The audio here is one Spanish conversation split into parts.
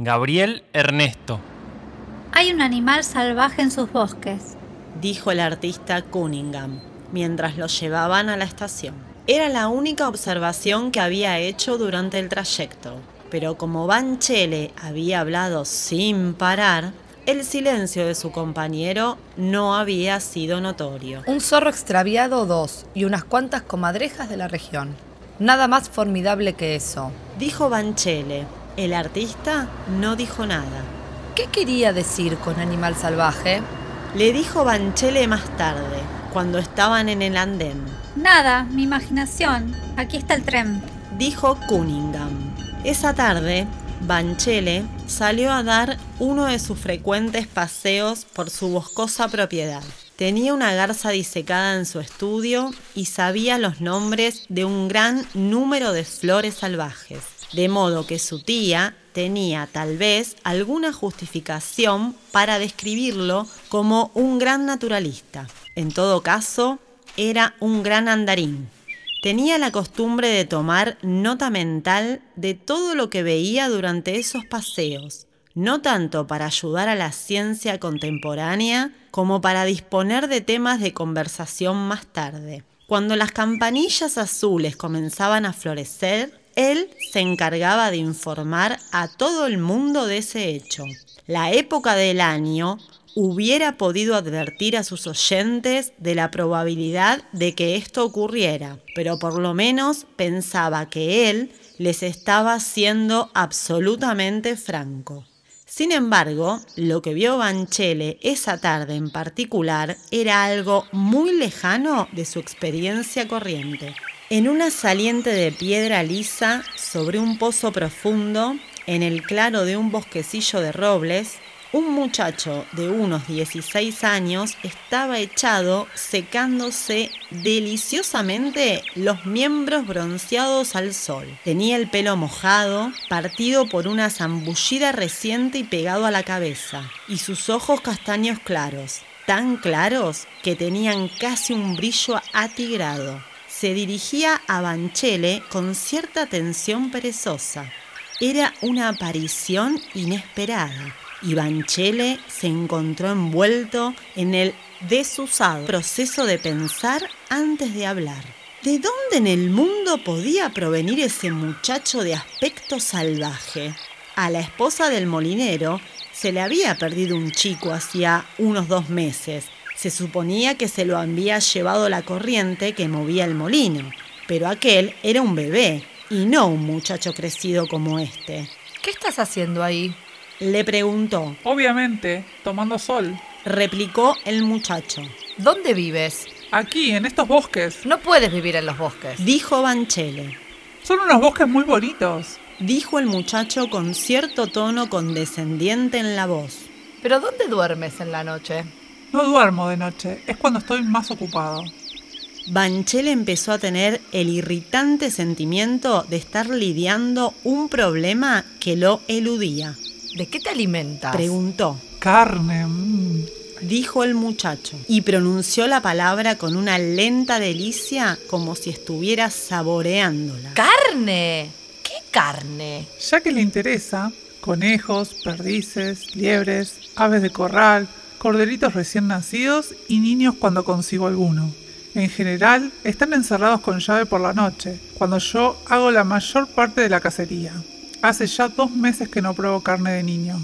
Gabriel Ernesto. Hay un animal salvaje en sus bosques, dijo el artista Cunningham, mientras lo llevaban a la estación. Era la única observación que había hecho durante el trayecto, pero como Banchele había hablado sin parar, el silencio de su compañero no había sido notorio. Un zorro extraviado dos y unas cuantas comadrejas de la región. Nada más formidable que eso. Dijo Banchele. El artista no dijo nada. ¿Qué quería decir con animal salvaje? Le dijo Banchele más tarde, cuando estaban en el andén. Nada, mi imaginación. Aquí está el tren. Dijo Cunningham. Esa tarde, Banchele salió a dar uno de sus frecuentes paseos por su boscosa propiedad. Tenía una garza disecada en su estudio y sabía los nombres de un gran número de flores salvajes, de modo que su tía tenía tal vez alguna justificación para describirlo como un gran naturalista. En todo caso, era un gran andarín. Tenía la costumbre de tomar nota mental de todo lo que veía durante esos paseos, no tanto para ayudar a la ciencia contemporánea como para disponer de temas de conversación más tarde. Cuando las campanillas azules comenzaban a florecer, él se encargaba de informar a todo el mundo de ese hecho. La época del año hubiera podido advertir a sus oyentes de la probabilidad de que esto ocurriera, pero por lo menos pensaba que él les estaba siendo absolutamente franco. Sin embargo, lo que vio Banchele esa tarde en particular era algo muy lejano de su experiencia corriente. En una saliente de piedra lisa sobre un pozo profundo, en el claro de un bosquecillo de robles, un muchacho de unos 16 años estaba echado secándose deliciosamente los miembros bronceados al sol. Tenía el pelo mojado, partido por una zambullida reciente y pegado a la cabeza, y sus ojos castaños claros, tan claros que tenían casi un brillo atigrado. Se dirigía a Banchele con cierta tensión perezosa. Era una aparición inesperada y Banchele se encontró envuelto en el desusado proceso de pensar antes de hablar. ¿De dónde en el mundo podía provenir ese muchacho de aspecto salvaje? A la esposa del molinero se le había perdido un chico hacía unos dos meses. Se suponía que se lo había llevado la corriente que movía el molino, pero aquel era un bebé y no un muchacho crecido como este. ¿Qué estás haciendo ahí? Le preguntó. Obviamente, tomando sol. Replicó el muchacho. ¿Dónde vives? Aquí, en estos bosques. No puedes vivir en los bosques. Dijo Banchele. Son unos bosques muy bonitos. Dijo el muchacho con cierto tono condescendiente en la voz. ¿Pero dónde duermes en la noche? No duermo de noche, es cuando estoy más ocupado. Banchele empezó a tener el irritante sentimiento de estar lidiando un problema que lo eludía. ¿De qué te alimentas? Preguntó. Carne. mm. Dijo el muchacho y pronunció la palabra con una lenta delicia como si estuviera saboreándola. ¡Carne! ¿Qué carne? Ya que le interesa, conejos, perdices, liebres, aves de corral, corderitos recién nacidos y niños cuando consigo alguno. En general, están encerrados con llave por la noche, cuando yo hago la mayor parte de la cacería. Hace ya dos meses que no pruebo carne de niño.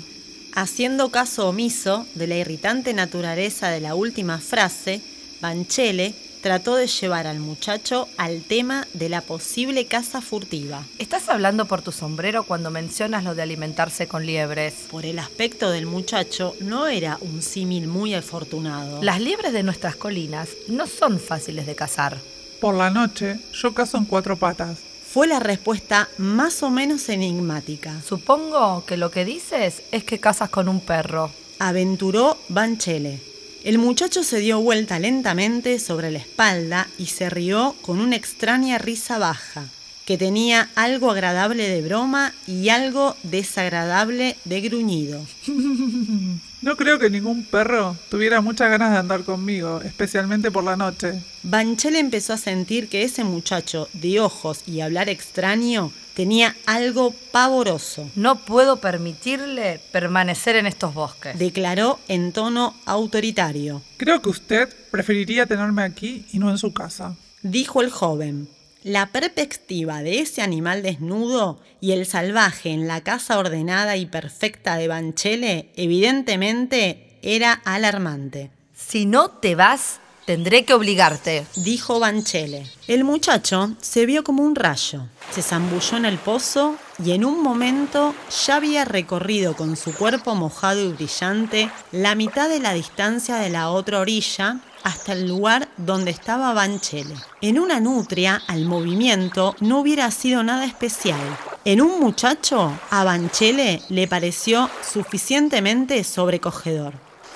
Haciendo caso omiso de la irritante naturaleza de la última frase, Banchele trató de llevar al muchacho al tema de la posible caza furtiva. Estás hablando por tu sombrero cuando mencionas lo de alimentarse con liebres. Por el aspecto del muchacho, no era un símil muy afortunado. Las liebres de nuestras colinas no son fáciles de cazar. Por la noche, yo cazo en cuatro patas. Fue la respuesta más o menos enigmática. Supongo que lo que dices es que cazas con un perro. Aventuró Banchele. El muchacho se dio vuelta lentamente sobre la espalda y se rió con una extraña risa baja, que tenía algo agradable de broma y algo desagradable de gruñido. No creo que ningún perro tuviera muchas ganas de andar conmigo, especialmente por la noche. Banchel empezó a sentir que ese muchacho de ojos y hablar extraño Tenía algo pavoroso. No puedo permitirle permanecer en estos bosques. Declaró en tono autoritario. Creo que usted preferiría tenerme aquí y no en su casa. Dijo el joven. La perspectiva de ese animal desnudo y el salvaje en la casa ordenada y perfecta de Banchele evidentemente era alarmante. Si no te vas, tendré que obligarte. Dijo Banchele. El muchacho se vio como un rayo. Se zambulló en el pozo y en un momento ya había recorrido con su cuerpo mojado y brillante la mitad de la distancia de la otra orilla hasta el lugar donde estaba Banchele. En una nutria, al movimiento no hubiera sido nada especial. En un muchacho, a Banchele le pareció suficientemente sobrecogedor.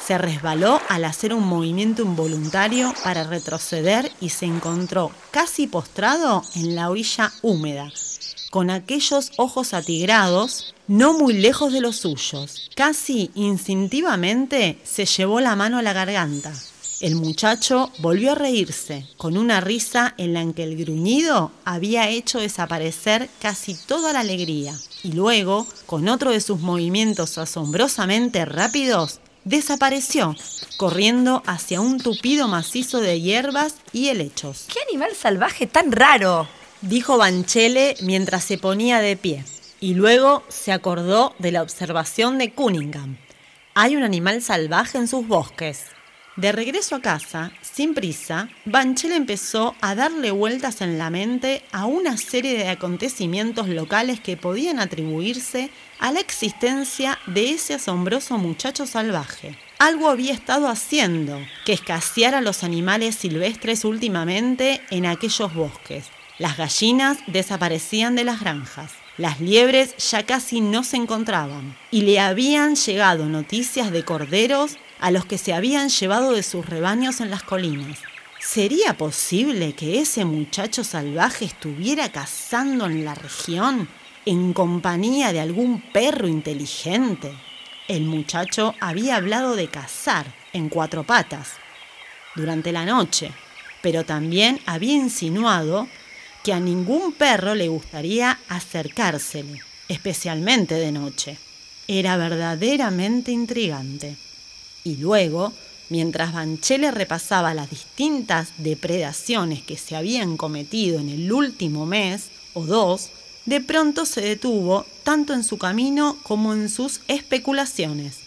Se resbaló al hacer un movimiento involuntario para retroceder y se encontró casi postrado en la orilla húmeda, con aquellos ojos atigrados, no muy lejos de los suyos. Casi instintivamente se llevó la mano a la garganta. El muchacho volvió a reírse, con una risa en la que el gruñido había hecho desaparecer casi toda la alegría, y luego, con otro de sus movimientos asombrosamente rápidos, desapareció, corriendo hacia un tupido macizo de hierbas y helechos. ¡Qué animal salvaje tan raro! Dijo Banchele mientras se ponía de pie, y luego se acordó de la observación de Cunningham. Hay un animal salvaje en sus bosques. De regreso a casa, sin prisa, Banchel empezó a darle vueltas en la mente a una serie de acontecimientos locales que podían atribuirse a la existencia de ese asombroso muchacho salvaje. Algo había estado haciendo que escaseara los animales silvestres últimamente en aquellos bosques. Las gallinas desaparecían de las granjas. Las liebres ya casi no se encontraban y le habían llegado noticias de corderos a los que se habían llevado de sus rebaños en las colinas. ¿Sería posible que ese muchacho salvaje estuviera cazando en la región en compañía de algún perro inteligente? El muchacho había hablado de cazar en cuatro patas durante la noche, pero también había insinuado que a ningún perro le gustaría acercársele, especialmente de noche. Era verdaderamente intrigante. Y luego, mientras Banchele repasaba las distintas depredaciones que se habían cometido en el último mes o dos, de pronto se detuvo tanto en su camino como en sus especulaciones.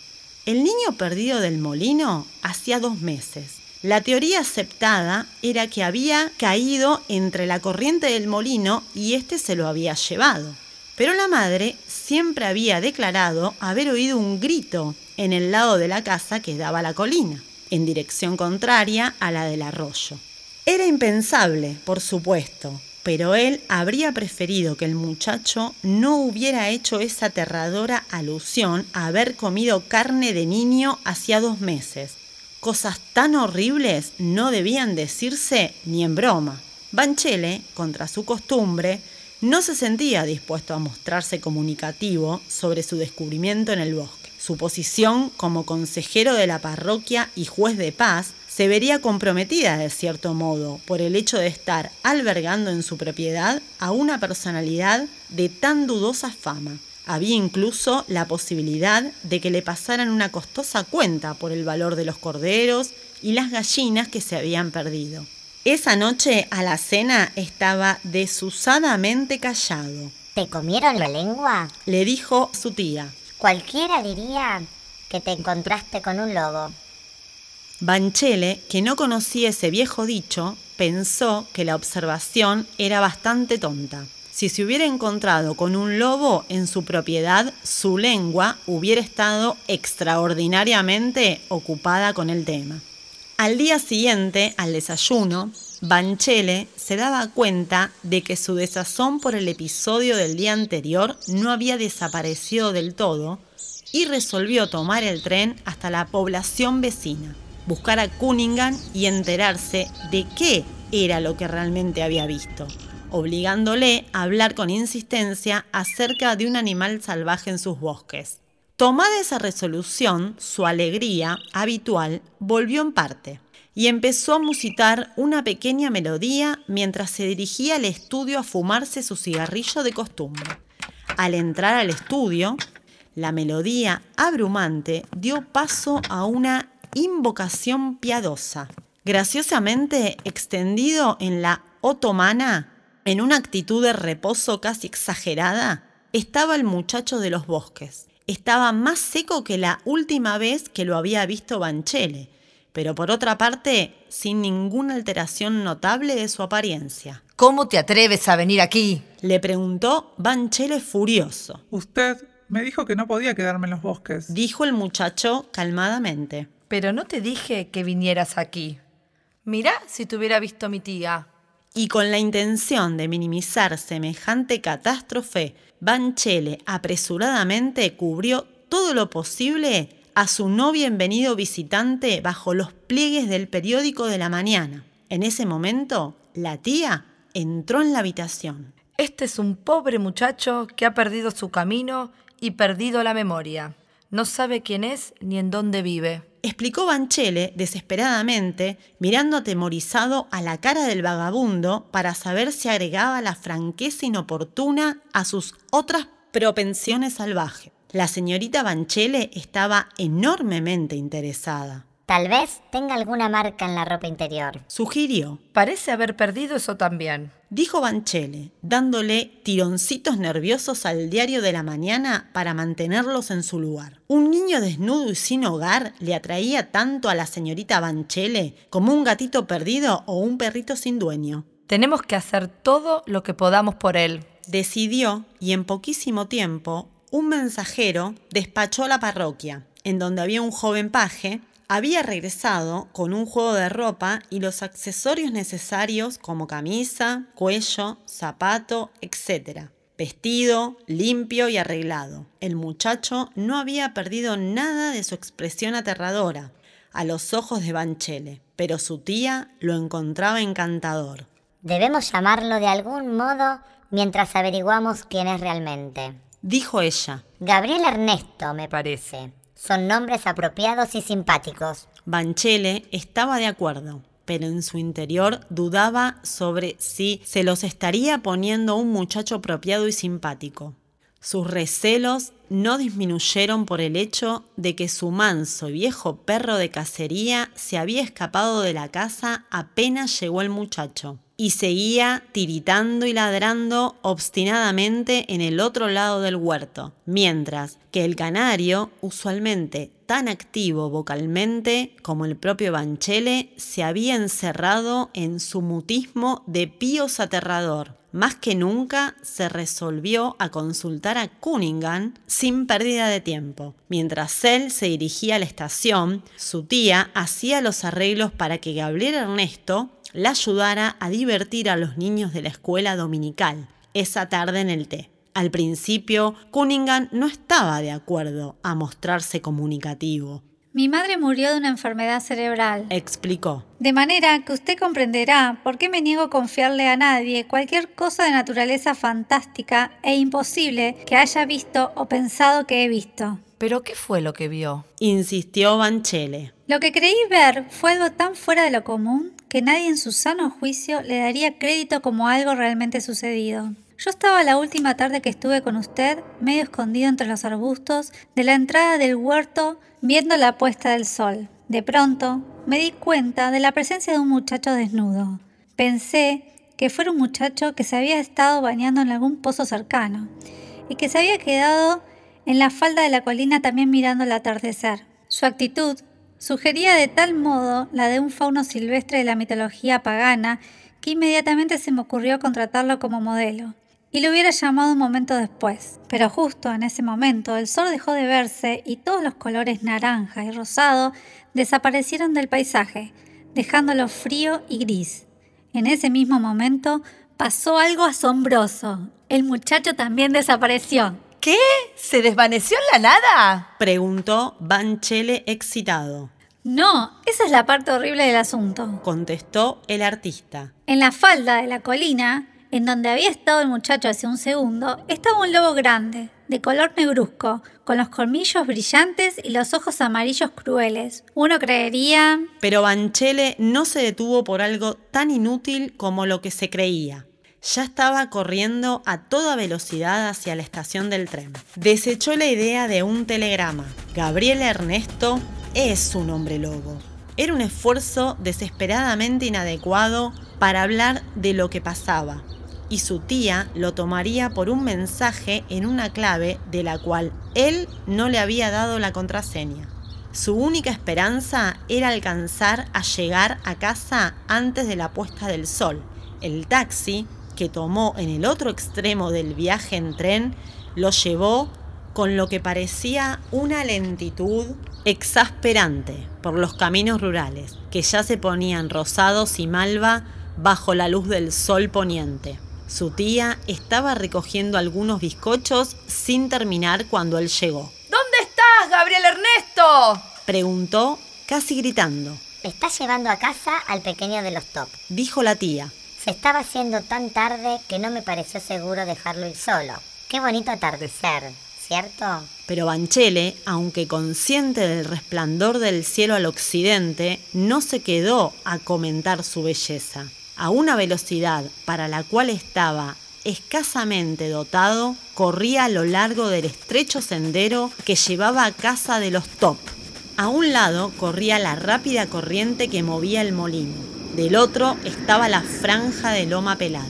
El niño perdido del molino hacía dos meses. La teoría aceptada era que había caído entre la corriente del molino y éste se lo había llevado. Pero la madre siempre había declarado haber oído un grito en el lado de la casa que daba a la colina, en dirección contraria a la del arroyo. Era impensable, por supuesto, pero él habría preferido que el muchacho no hubiera hecho esa aterradora alusión a haber comido carne de niño hacía dos meses. Cosas tan horribles no debían decirse ni en broma. Banchele, contra su costumbre, no se sentía dispuesto a mostrarse comunicativo sobre su descubrimiento en el bosque. Su posición como consejero de la parroquia y juez de paz se vería comprometida de cierto modo por el hecho de estar albergando en su propiedad a una personalidad de tan dudosa fama. Había incluso la posibilidad de que le pasaran una costosa cuenta por el valor de los corderos y las gallinas que se habían perdido. Esa noche a la cena estaba desusadamente callado. ¿Te comieron la lengua? Le dijo su tía. Cualquiera diría que te encontraste con un lobo. Banchele, que no conocía ese viejo dicho, pensó que la observación era bastante tonta. Si se hubiera encontrado con un lobo en su propiedad, su lengua hubiera estado extraordinariamente ocupada con el tema. Al día siguiente, al desayuno, Banchele se daba cuenta de que su desazón por el episodio del día anterior no había desaparecido del todo y resolvió tomar el tren hasta la población vecina, buscar a Cunningham y enterarse de qué era lo que realmente había visto, obligándole a hablar con insistencia acerca de un animal salvaje en sus bosques. Tomada esa resolución, su alegría habitual volvió en parte. y empezó a musitar una pequeña melodía mientras se dirigía al estudio a fumarse su cigarrillo de costumbre. Al entrar al estudio, la melodía abrumante dio paso a una invocación piadosa. Graciosamente extendido en la otomana, en una actitud de reposo casi exagerada, estaba el muchacho de los bosques. Estaba más seco que la última vez que lo había visto Banchele, pero por otra parte, sin ninguna alteración notable de su apariencia. ¿Cómo te atreves a venir aquí? Le preguntó Banchele furioso. Usted me dijo que no podía quedarme en los bosques. Dijo el muchacho calmadamente. Pero no te dije que vinieras aquí. Mirá si te hubiera visto mi tía. Y con la intención de minimizar semejante catástrofe, Banchele apresuradamente cubrió todo lo posible a su no bienvenido visitante bajo los pliegues del periódico de la mañana. En ese momento, la tía entró en la habitación. Este es un pobre muchacho que ha perdido su camino y perdido la memoria. No sabe quién es ni en dónde vive. Explicó Banchele desesperadamente, mirando atemorizado a la cara del vagabundo para saber si agregaba la franqueza inoportuna a sus otras propensiones salvajes. La señorita Banchele estaba enormemente interesada. Tal vez tenga alguna marca en la ropa interior. Sugirió. Parece haber perdido eso también. Dijo Banchele, dándole tironcitos nerviosos al diario de la mañana para mantenerlos en su lugar. Un niño desnudo y sin hogar le atraía tanto a la señorita Banchele como un gatito perdido o un perrito sin dueño. Tenemos que hacer todo lo que podamos por él. Decidió, y en poquísimo tiempo, un mensajero despachó a la parroquia, en donde había un joven paje, había regresado con un juego de ropa y los accesorios necesarios como camisa, cuello, zapato, etc. Vestido, limpio y arreglado. El muchacho no había perdido nada de su expresión aterradora a los ojos de Banchele, pero su tía lo encontraba encantador. Debemos llamarlo de algún modo mientras averiguamos quién es realmente dijo ella. Gabriel Ernesto, me parece. Son nombres apropiados y simpáticos. Banchele estaba de acuerdo, pero en su interior dudaba sobre si se los estaría poniendo un muchacho apropiado y simpático. Sus recelos no disminuyeron por el hecho de que su manso y viejo perro de cacería se había escapado de la casa apenas llegó el muchacho y seguía tiritando y ladrando obstinadamente en el otro lado del huerto, mientras que el canario, usualmente tan activo vocalmente como el propio Banchele, se había encerrado en su mutismo de píos aterrador. Más que nunca se resolvió a consultar a Cunningham sin pérdida de tiempo. Mientras él se dirigía a la estación, su tía hacía los arreglos para que Gabriel Ernesto la ayudara a divertir a los niños de la escuela dominical esa tarde en el té. Al principio, Cunningham no estaba de acuerdo a mostrarse comunicativo. Mi madre murió de una enfermedad cerebral, explicó. De manera que usted comprenderá por qué me niego a confiarle a nadie cualquier cosa de naturaleza fantástica e imposible que haya visto o pensado que he visto. ¿Pero qué fue lo que vio? Insistió Banchele. Lo que creí ver fue algo tan fuera de lo común que nadie en su sano juicio le daría crédito como algo realmente sucedido. Yo estaba la última tarde que estuve con usted, medio escondido entre los arbustos, de la entrada del huerto, viendo la puesta del sol. De pronto, me di cuenta de la presencia de un muchacho desnudo. Pensé que fuera un muchacho que se había estado bañando en algún pozo cercano y que se había quedado en la falda de la colina también mirando el atardecer. Su actitud sugería de tal modo la de un fauno silvestre de la mitología pagana que inmediatamente se me ocurrió contratarlo como modelo. Y lo hubiera llamado un momento después. Pero justo en ese momento el sol dejó de verse y todos los colores naranja y rosado desaparecieron del paisaje, dejándolo frío y gris. En ese mismo momento pasó algo asombroso. El muchacho también desapareció. ¿Qué? ¿Se desvaneció en la nada? Preguntó Banchele excitado. No, esa es la parte horrible del asunto. Contestó el artista. En la falda de la colina, en donde había estado el muchacho hace un segundo, estaba un lobo grande, de color negruzco, con los colmillos brillantes y los ojos amarillos crueles. Uno creería... Pero Banchele no se detuvo por algo tan inútil como lo que se creía. Ya estaba corriendo a toda velocidad hacia la estación del tren. Desechó la idea de un telegrama. Gabriel Ernesto es un hombre lobo. Era un esfuerzo desesperadamente inadecuado para hablar de lo que pasaba, y su tía lo tomaría por un mensaje en una clave de la cual él no le había dado la contraseña. Su única esperanza era alcanzar a llegar a casa antes de la puesta del sol. El taxi que tomó en el otro extremo del viaje en tren lo llevó con lo que parecía una lentitud exasperante por los caminos rurales, que ya se ponían rosados y malva bajo la luz del sol poniente. Su tía estaba recogiendo algunos bizcochos sin terminar cuando él llegó. ¿Dónde estás, Gabriel Ernesto? Preguntó, casi gritando. Estás llevando a casa al pequeño de los top. Dijo la tía. Se estaba haciendo tan tarde que no me pareció seguro dejarlo ir solo. Qué bonito atardecer, ¿cierto? Pero Banchele, aunque consciente del resplandor del cielo al occidente, no se quedó a comentar su belleza a una velocidad para la cual estaba escasamente dotado, corría a lo largo del estrecho sendero que llevaba a casa de los top. A un lado corría la rápida corriente que movía el molino, del otro estaba la franja de loma pelada.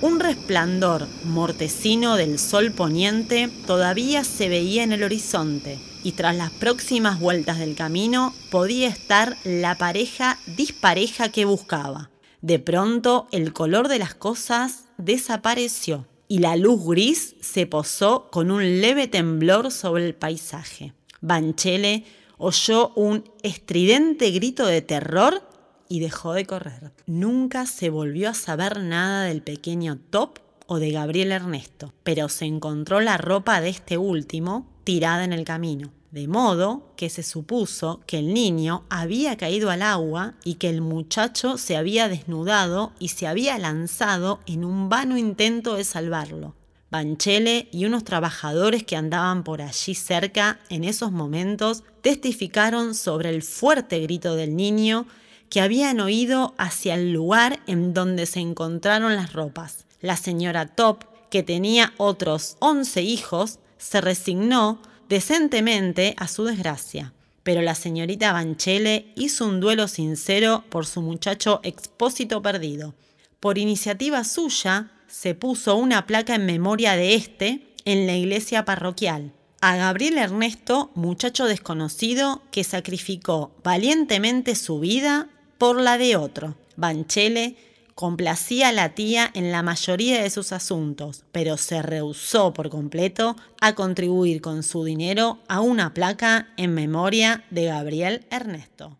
Un resplandor mortecino del sol poniente todavía se veía en el horizonte y tras las próximas vueltas del camino podía estar la pareja dispareja que buscaba. De pronto el color de las cosas desapareció y la luz gris se posó con un leve temblor sobre el paisaje. Banchele oyó un estridente grito de terror y dejó de correr. Nunca se volvió a saber nada del pequeño Top o de Gabriel Ernesto, pero se encontró la ropa de este último tirada en el camino de modo que se supuso que el niño había caído al agua y que el muchacho se había desnudado y se había lanzado en un vano intento de salvarlo. Banchele y unos trabajadores que andaban por allí cerca en esos momentos testificaron sobre el fuerte grito del niño que habían oído hacia el lugar en donde se encontraron las ropas. La señora Top, que tenía otros 11 hijos, se resignó decentemente a su desgracia. Pero la señorita Banchele hizo un duelo sincero por su muchacho expósito perdido. Por iniciativa suya, se puso una placa en memoria de este en la iglesia parroquial. A Gabriel Ernesto, muchacho desconocido que sacrificó valientemente su vida por la de otro. Banchele complacía a la tía en la mayoría de sus asuntos, pero se rehusó por completo a contribuir con su dinero a una placa en memoria de Gabriel Ernesto.